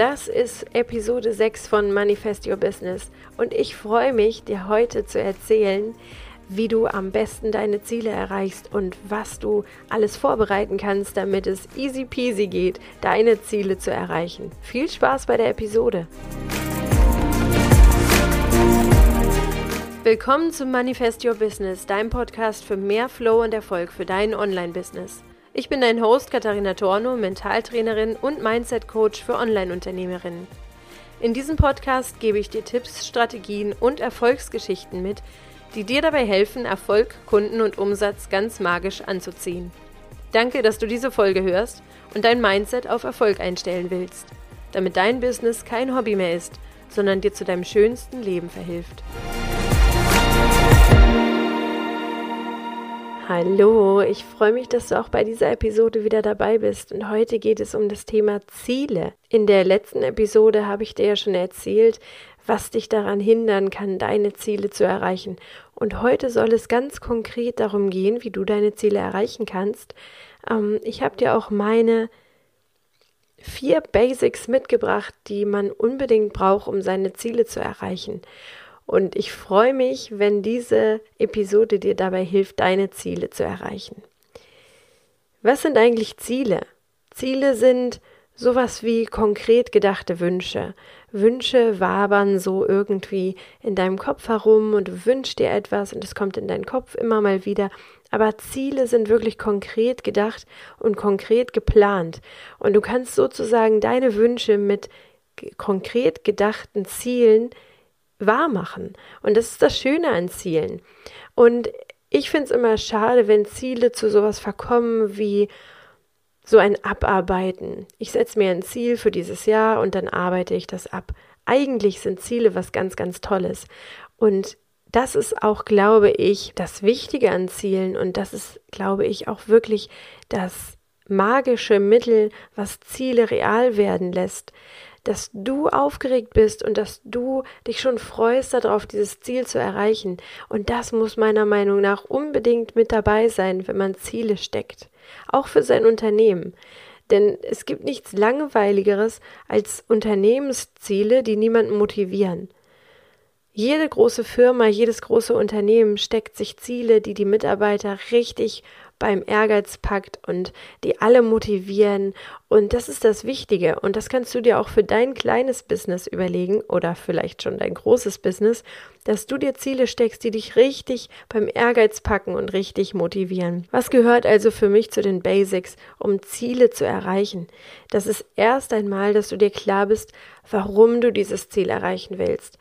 Das ist Episode 6 von Manifest Your Business und ich freue mich, dir heute zu erzählen, wie du am besten deine Ziele erreichst und was du alles vorbereiten kannst, damit es easy peasy geht, deine Ziele zu erreichen. Viel Spaß bei der Episode! Willkommen zum Manifest Your Business, deinem Podcast für mehr Flow und Erfolg für dein Online-Business. Ich bin dein Host Katharina Torno, Mentaltrainerin und Mindset-Coach für Online-Unternehmerinnen. In diesem Podcast gebe ich dir Tipps, Strategien und Erfolgsgeschichten mit, die dir dabei helfen, Erfolg, Kunden und Umsatz ganz magisch anzuziehen. Danke, dass du diese Folge hörst und dein Mindset auf Erfolg einstellen willst, damit dein Business kein Hobby mehr ist, sondern dir zu deinem schönsten Leben verhilft. Hallo, ich freue mich, dass du auch bei dieser Episode wieder dabei bist. Und heute geht es um das Thema Ziele. In der letzten Episode habe ich dir ja schon erzählt, was dich daran hindern kann, deine Ziele zu erreichen. Und heute soll es ganz konkret darum gehen, wie du deine Ziele erreichen kannst. Ähm, ich habe dir auch meine vier Basics mitgebracht, die man unbedingt braucht, um seine Ziele zu erreichen. Und ich freue mich, wenn diese Episode dir dabei hilft, deine Ziele zu erreichen. Was sind eigentlich Ziele? Ziele sind sowas wie konkret gedachte Wünsche. Wünsche wabern so irgendwie in deinem Kopf herum und du wünschst dir etwas und es kommt in deinen Kopf immer mal wieder. Aber Ziele sind wirklich konkret gedacht und konkret geplant. Und du kannst sozusagen deine Wünsche mit konkret gedachten Zielen wahr machen. Und das ist das Schöne an Zielen. Und ich finde es immer schade, wenn Ziele zu sowas verkommen wie so ein Abarbeiten. Ich setze mir ein Ziel für dieses Jahr und dann arbeite ich das ab. Eigentlich sind Ziele was ganz, ganz Tolles. Und das ist auch, glaube ich, das Wichtige an Zielen und das ist, glaube ich, auch wirklich das magische Mittel, was Ziele real werden lässt dass du aufgeregt bist und dass du dich schon freust darauf, dieses Ziel zu erreichen. Und das muss meiner Meinung nach unbedingt mit dabei sein, wenn man Ziele steckt. Auch für sein Unternehmen. Denn es gibt nichts Langweiligeres als Unternehmensziele, die niemanden motivieren. Jede große Firma, jedes große Unternehmen steckt sich Ziele, die die Mitarbeiter richtig beim Ehrgeiz packt und die alle motivieren. Und das ist das Wichtige. Und das kannst du dir auch für dein kleines Business überlegen oder vielleicht schon dein großes Business, dass du dir Ziele steckst, die dich richtig beim Ehrgeiz packen und richtig motivieren. Was gehört also für mich zu den Basics, um Ziele zu erreichen? Das ist erst einmal, dass du dir klar bist, warum du dieses Ziel erreichen willst.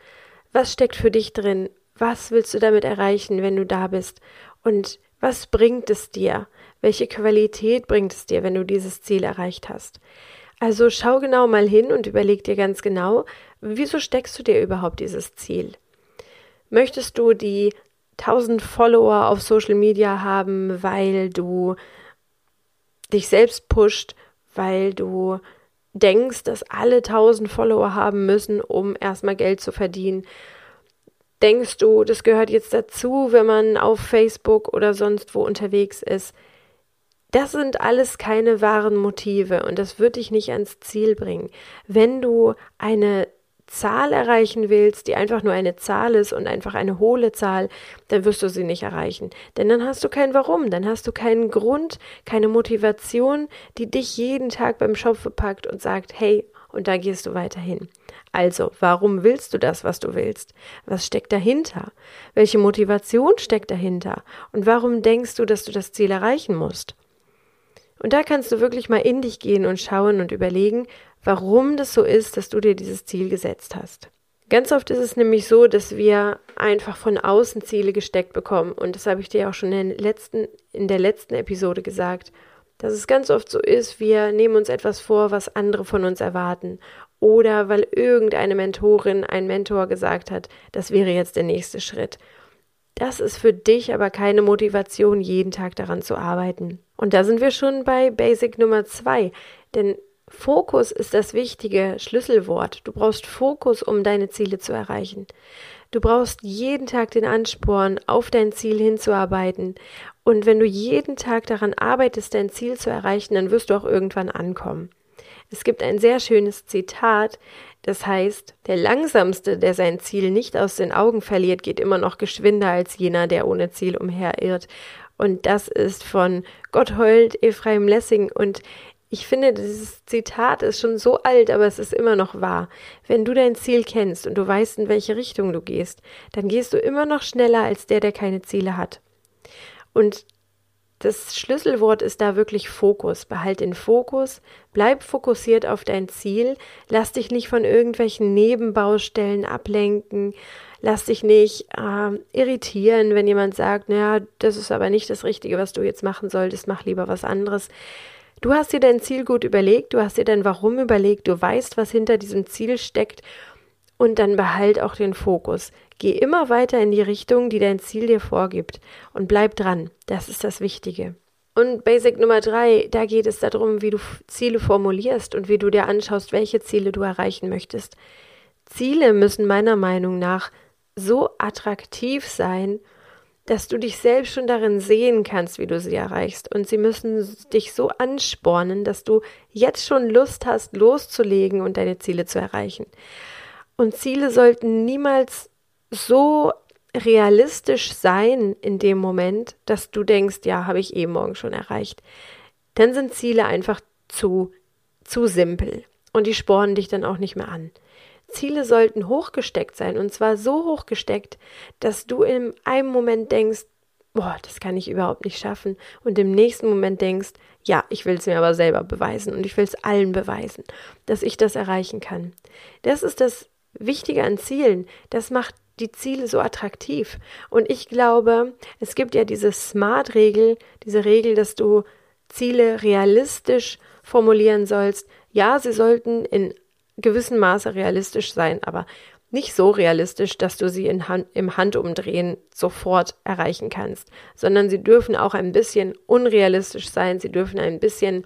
Was steckt für dich drin? Was willst du damit erreichen, wenn du da bist? Und was bringt es dir? Welche Qualität bringt es dir, wenn du dieses Ziel erreicht hast? Also schau genau mal hin und überleg dir ganz genau, wieso steckst du dir überhaupt dieses Ziel? Möchtest du die 1000 Follower auf Social Media haben, weil du dich selbst pusht, weil du denkst, dass alle 1000 Follower haben müssen, um erstmal Geld zu verdienen? Denkst du, das gehört jetzt dazu, wenn man auf Facebook oder sonst wo unterwegs ist? Das sind alles keine wahren Motive und das wird dich nicht ans Ziel bringen. Wenn du eine Zahl erreichen willst, die einfach nur eine Zahl ist und einfach eine hohle Zahl, dann wirst du sie nicht erreichen. Denn dann hast du kein Warum, dann hast du keinen Grund, keine Motivation, die dich jeden Tag beim Schopfe packt und sagt, hey, und da gehst du weiterhin. Also, warum willst du das, was du willst? Was steckt dahinter? Welche Motivation steckt dahinter? Und warum denkst du, dass du das Ziel erreichen musst? Und da kannst du wirklich mal in dich gehen und schauen und überlegen, warum das so ist, dass du dir dieses Ziel gesetzt hast. Ganz oft ist es nämlich so, dass wir einfach von außen Ziele gesteckt bekommen. Und das habe ich dir auch schon in, letzten, in der letzten Episode gesagt dass es ganz oft so ist, wir nehmen uns etwas vor, was andere von uns erwarten. Oder weil irgendeine Mentorin, ein Mentor gesagt hat, das wäre jetzt der nächste Schritt. Das ist für dich aber keine Motivation, jeden Tag daran zu arbeiten. Und da sind wir schon bei Basic Nummer zwei. Denn Fokus ist das wichtige Schlüsselwort. Du brauchst Fokus, um deine Ziele zu erreichen. Du brauchst jeden Tag den Ansporn, auf dein Ziel hinzuarbeiten. Und wenn du jeden Tag daran arbeitest, dein Ziel zu erreichen, dann wirst du auch irgendwann ankommen. Es gibt ein sehr schönes Zitat, das heißt, der Langsamste, der sein Ziel nicht aus den Augen verliert, geht immer noch geschwinder als jener, der ohne Ziel umherirrt. Und das ist von Gotthold Ephraim Lessing. Und ich finde, dieses Zitat ist schon so alt, aber es ist immer noch wahr. Wenn du dein Ziel kennst und du weißt, in welche Richtung du gehst, dann gehst du immer noch schneller als der, der keine Ziele hat. Und das Schlüsselwort ist da wirklich Fokus. Behalt den Fokus, bleib fokussiert auf dein Ziel, lass dich nicht von irgendwelchen Nebenbaustellen ablenken, lass dich nicht äh, irritieren, wenn jemand sagt, naja, das ist aber nicht das Richtige, was du jetzt machen solltest, mach lieber was anderes. Du hast dir dein Ziel gut überlegt, du hast dir dein Warum überlegt, du weißt, was hinter diesem Ziel steckt und dann behalt auch den Fokus. Geh immer weiter in die Richtung, die dein Ziel dir vorgibt und bleib dran. Das ist das Wichtige. Und Basic Nummer drei, da geht es darum, wie du Ziele formulierst und wie du dir anschaust, welche Ziele du erreichen möchtest. Ziele müssen meiner Meinung nach so attraktiv sein, dass du dich selbst schon darin sehen kannst, wie du sie erreichst. Und sie müssen dich so anspornen, dass du jetzt schon Lust hast, loszulegen und deine Ziele zu erreichen. Und Ziele sollten niemals so realistisch sein in dem Moment, dass du denkst, ja, habe ich eh morgen schon erreicht. Dann sind Ziele einfach zu, zu simpel und die spornen dich dann auch nicht mehr an. Ziele sollten hochgesteckt sein und zwar so hochgesteckt, dass du in einem Moment denkst, boah, das kann ich überhaupt nicht schaffen und im nächsten Moment denkst, ja, ich will es mir aber selber beweisen und ich will es allen beweisen, dass ich das erreichen kann. Das ist das Wichtige an Zielen. Das macht die Ziele so attraktiv. Und ich glaube, es gibt ja diese Smart-Regel, diese Regel, dass du Ziele realistisch formulieren sollst. Ja, sie sollten in gewissem Maße realistisch sein, aber nicht so realistisch, dass du sie Hand, im Handumdrehen sofort erreichen kannst, sondern sie dürfen auch ein bisschen unrealistisch sein, sie dürfen ein bisschen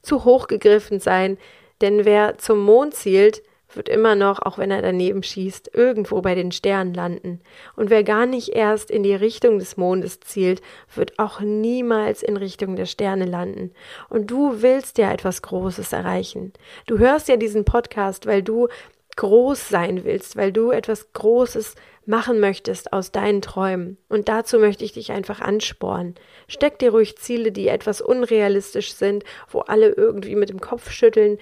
zu hoch gegriffen sein, denn wer zum Mond zielt, wird immer noch, auch wenn er daneben schießt, irgendwo bei den Sternen landen. Und wer gar nicht erst in die Richtung des Mondes zielt, wird auch niemals in Richtung der Sterne landen. Und du willst ja etwas Großes erreichen. Du hörst ja diesen Podcast, weil du groß sein willst, weil du etwas Großes machen möchtest aus deinen Träumen. Und dazu möchte ich dich einfach anspornen. Steck dir ruhig Ziele, die etwas unrealistisch sind, wo alle irgendwie mit dem Kopf schütteln.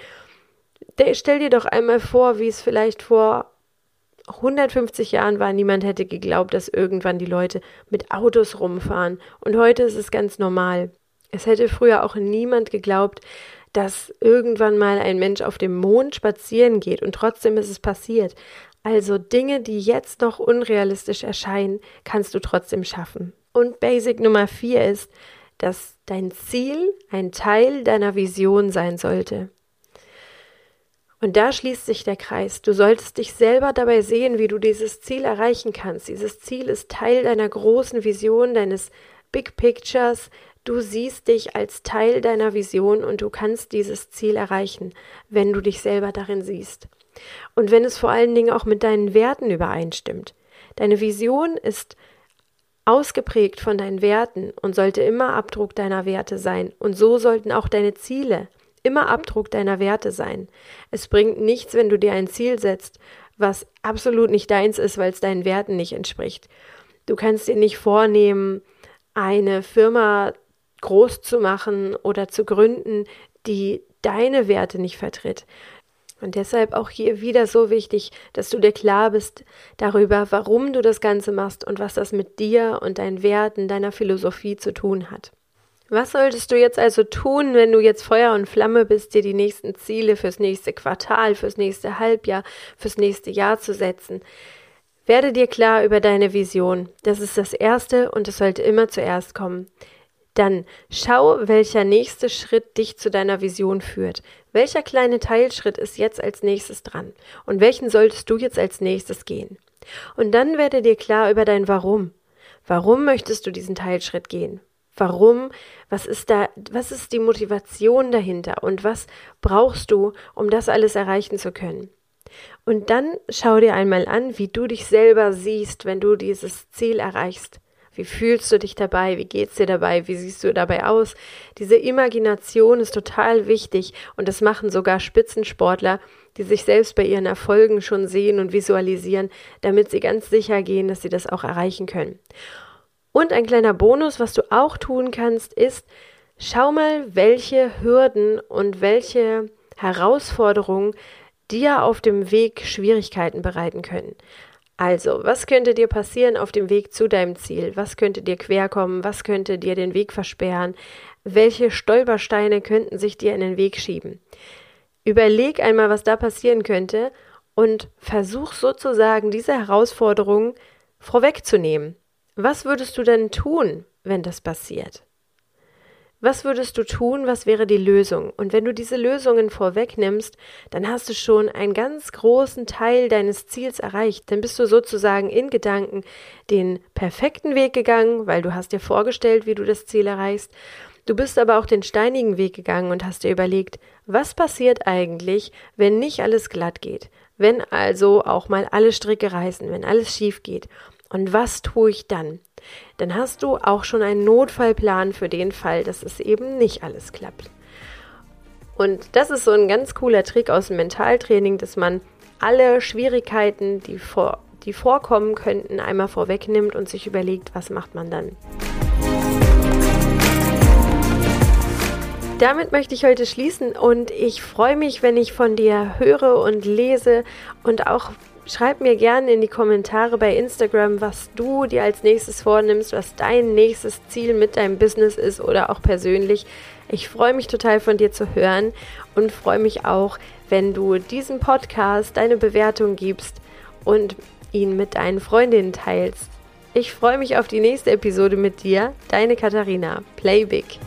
Stell dir doch einmal vor, wie es vielleicht vor 150 Jahren war, niemand hätte geglaubt, dass irgendwann die Leute mit Autos rumfahren. Und heute ist es ganz normal. Es hätte früher auch niemand geglaubt, dass irgendwann mal ein Mensch auf dem Mond spazieren geht und trotzdem ist es passiert. Also Dinge, die jetzt noch unrealistisch erscheinen, kannst du trotzdem schaffen. Und Basic Nummer vier ist, dass dein Ziel ein Teil deiner Vision sein sollte. Und da schließt sich der Kreis. Du solltest dich selber dabei sehen, wie du dieses Ziel erreichen kannst. Dieses Ziel ist Teil deiner großen Vision, deines Big Pictures, Du siehst dich als Teil deiner Vision und du kannst dieses Ziel erreichen, wenn du dich selber darin siehst. Und wenn es vor allen Dingen auch mit deinen Werten übereinstimmt. Deine Vision ist ausgeprägt von deinen Werten und sollte immer Abdruck deiner Werte sein. Und so sollten auch deine Ziele immer Abdruck deiner Werte sein. Es bringt nichts, wenn du dir ein Ziel setzt, was absolut nicht deins ist, weil es deinen Werten nicht entspricht. Du kannst dir nicht vornehmen, eine Firma groß zu machen oder zu gründen, die deine Werte nicht vertritt. Und deshalb auch hier wieder so wichtig, dass du dir klar bist darüber, warum du das Ganze machst und was das mit dir und deinen Werten, deiner Philosophie zu tun hat. Was solltest du jetzt also tun, wenn du jetzt Feuer und Flamme bist, dir die nächsten Ziele fürs nächste Quartal, fürs nächste Halbjahr, fürs nächste Jahr zu setzen? Werde dir klar über deine Vision. Das ist das Erste und es sollte immer zuerst kommen. Dann schau, welcher nächste Schritt dich zu deiner Vision führt. Welcher kleine Teilschritt ist jetzt als nächstes dran? Und welchen solltest du jetzt als nächstes gehen? Und dann werde dir klar über dein Warum. Warum möchtest du diesen Teilschritt gehen? Warum? Was ist da, was ist die Motivation dahinter? Und was brauchst du, um das alles erreichen zu können? Und dann schau dir einmal an, wie du dich selber siehst, wenn du dieses Ziel erreichst. Wie fühlst du dich dabei? Wie geht's dir dabei? Wie siehst du dabei aus? Diese Imagination ist total wichtig und das machen sogar Spitzensportler, die sich selbst bei ihren Erfolgen schon sehen und visualisieren, damit sie ganz sicher gehen, dass sie das auch erreichen können. Und ein kleiner Bonus, was du auch tun kannst, ist, schau mal, welche Hürden und welche Herausforderungen dir auf dem Weg Schwierigkeiten bereiten können. Also, was könnte dir passieren auf dem Weg zu deinem Ziel? Was könnte dir querkommen? Was könnte dir den Weg versperren? Welche Stolpersteine könnten sich dir in den Weg schieben? Überleg einmal, was da passieren könnte und versuch sozusagen diese Herausforderungen vorwegzunehmen. Was würdest du denn tun, wenn das passiert? Was würdest du tun? Was wäre die Lösung? Und wenn du diese Lösungen vorwegnimmst, dann hast du schon einen ganz großen Teil deines Ziels erreicht. Dann bist du sozusagen in Gedanken den perfekten Weg gegangen, weil du hast dir vorgestellt, wie du das Ziel erreichst. Du bist aber auch den steinigen Weg gegangen und hast dir überlegt, was passiert eigentlich, wenn nicht alles glatt geht? Wenn also auch mal alle Stricke reißen, wenn alles schief geht. Und was tue ich dann? Dann hast du auch schon einen Notfallplan für den Fall, dass es eben nicht alles klappt. Und das ist so ein ganz cooler Trick aus dem Mentaltraining, dass man alle Schwierigkeiten, die, vor, die vorkommen könnten, einmal vorwegnimmt und sich überlegt, was macht man dann. Damit möchte ich heute schließen und ich freue mich, wenn ich von dir höre und lese und auch Schreib mir gerne in die Kommentare bei Instagram, was du dir als nächstes vornimmst, was dein nächstes Ziel mit deinem Business ist oder auch persönlich. Ich freue mich total von dir zu hören und freue mich auch, wenn du diesem Podcast deine Bewertung gibst und ihn mit deinen Freundinnen teilst. Ich freue mich auf die nächste Episode mit dir, deine Katharina. Play Big.